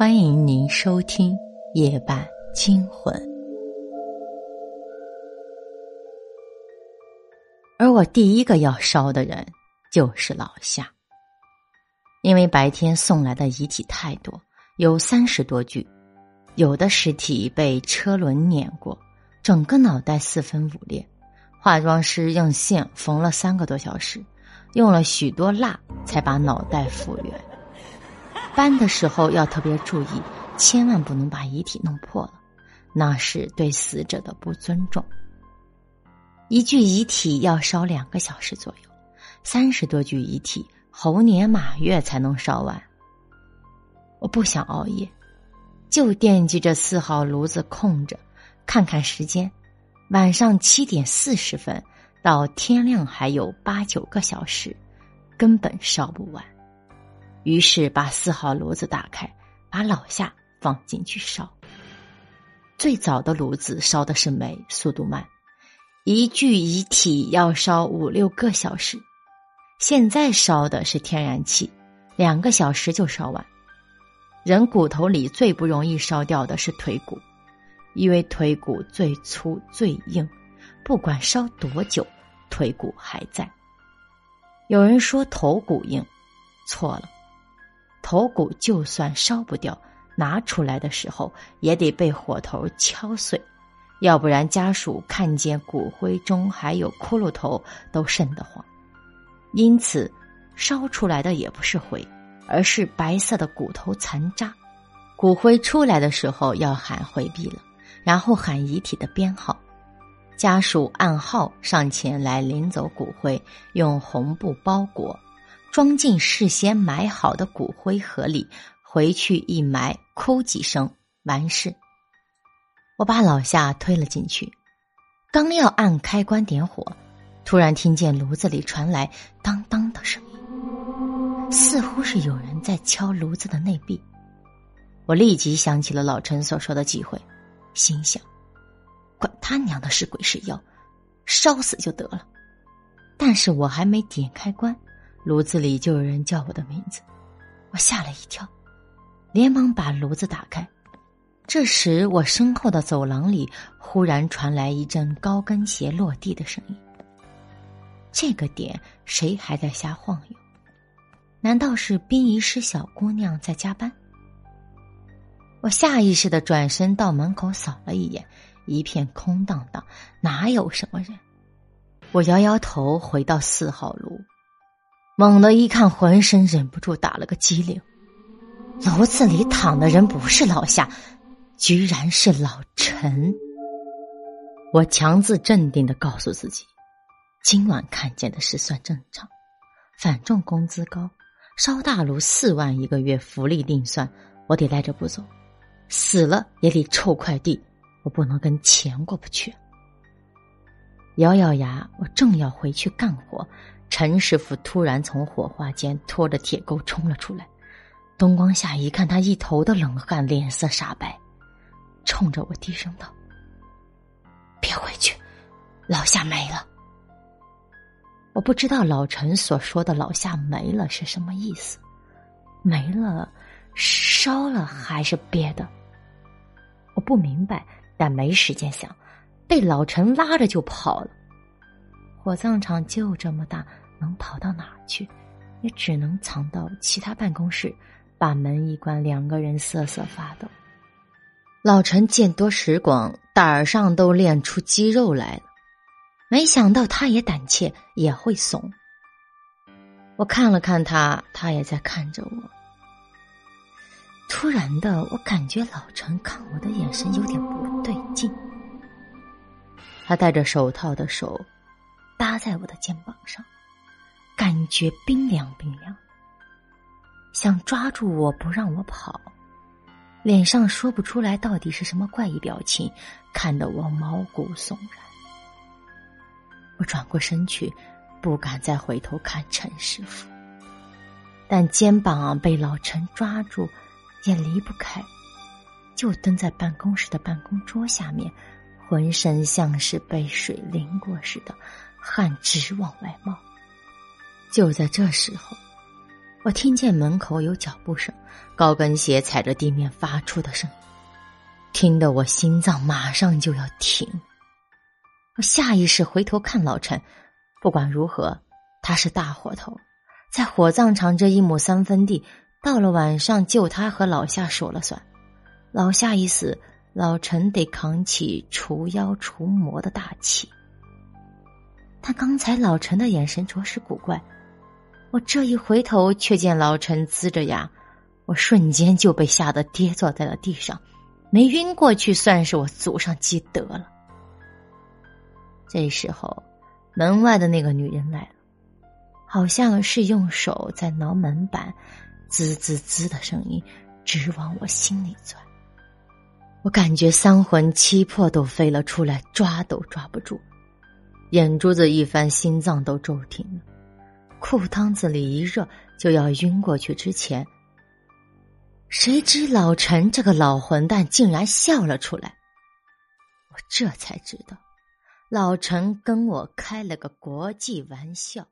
欢迎您收听《夜半惊魂》，而我第一个要烧的人就是老夏，因为白天送来的遗体太多，有三十多具，有的尸体被车轮碾过，整个脑袋四分五裂，化妆师用线缝了三个多小时，用了许多蜡才把脑袋复原。搬的时候要特别注意，千万不能把遗体弄破了，那是对死者的不尊重。一具遗体要烧两个小时左右，三十多具遗体，猴年马月才能烧完。我不想熬夜，就惦记着四号炉子空着，看看时间，晚上七点四十分到天亮还有八九个小时，根本烧不完。于是把四号炉子打开，把老夏放进去烧。最早的炉子烧的是煤，速度慢，一具遗体要烧五六个小时。现在烧的是天然气，两个小时就烧完。人骨头里最不容易烧掉的是腿骨，因为腿骨最粗最硬，不管烧多久，腿骨还在。有人说头骨硬，错了。头骨就算烧不掉，拿出来的时候也得被火头敲碎，要不然家属看见骨灰中还有骷髅头都瘆得慌。因此，烧出来的也不是灰，而是白色的骨头残渣。骨灰出来的时候要喊回避了，然后喊遗体的编号，家属按号上前来领走骨灰，用红布包裹。装进事先埋好的骨灰盒里，回去一埋，哭几声，完事。我把老夏推了进去，刚要按开关点火，突然听见炉子里传来当当的声音，似乎是有人在敲炉子的内壁。我立即想起了老陈所说的机会，心想：管他娘的是鬼是妖，烧死就得了。但是我还没点开关。炉子里就有人叫我的名字，我吓了一跳，连忙把炉子打开。这时，我身后的走廊里忽然传来一阵高跟鞋落地的声音。这个点谁还在瞎晃悠？难道是殡仪师小姑娘在加班？我下意识的转身到门口扫了一眼，一片空荡荡，哪有什么人？我摇摇头，回到四号炉。猛地一看，浑身忍不住打了个激灵。炉子里躺的人不是老夏，居然是老陈。我强自镇定的告诉自己，今晚看见的事算正常，反正工资高，烧大炉四万一个月，福利另算，我得赖着不走，死了也得臭快递，我不能跟钱过不去。咬咬牙，我正要回去干活。陈师傅突然从火化间拖着铁钩冲了出来，灯光下一看，他一头的冷汗，脸色煞白，冲着我低声道：“别回去，老夏没了。”我不知道老陈所说的“老夏没了”是什么意思，没了，烧了还是别的？我不明白，但没时间想，被老陈拉着就跑了。火葬场就这么大。能跑到哪去？也只能藏到其他办公室，把门一关，两个人瑟瑟发抖。老陈见多识广，胆儿上都练出肌肉来了。没想到他也胆怯，也会怂。我看了看他，他也在看着我。突然的，我感觉老陈看我的眼神有点不对劲。他戴着手套的手搭在我的肩膀上。感觉冰凉冰凉，想抓住我不让我跑，脸上说不出来到底是什么怪异表情，看得我毛骨悚然。我转过身去，不敢再回头看陈师傅，但肩膀被老陈抓住，也离不开，就蹲在办公室的办公桌下面，浑身像是被水淋过似的，汗直往外冒。就在这时候，我听见门口有脚步声，高跟鞋踩着地面发出的声音，听得我心脏马上就要停。我下意识回头看老陈，不管如何，他是大火头，在火葬场这一亩三分地，到了晚上就他和老夏说了算。老夏一死，老陈得扛起除妖除魔的大旗。但刚才老陈的眼神着实古怪。我这一回头，却见老陈呲着牙，我瞬间就被吓得跌坐在了地上，没晕过去算是我祖上积德了。这时候，门外的那个女人来了，好像是用手在挠门板，滋滋滋的声音直往我心里钻。我感觉三魂七魄都飞了出来，抓都抓不住，眼珠子一翻，心脏都骤停了。裤裆子里一热，就要晕过去。之前，谁知老陈这个老混蛋竟然笑了出来。我这才知道，老陈跟我开了个国际玩笑。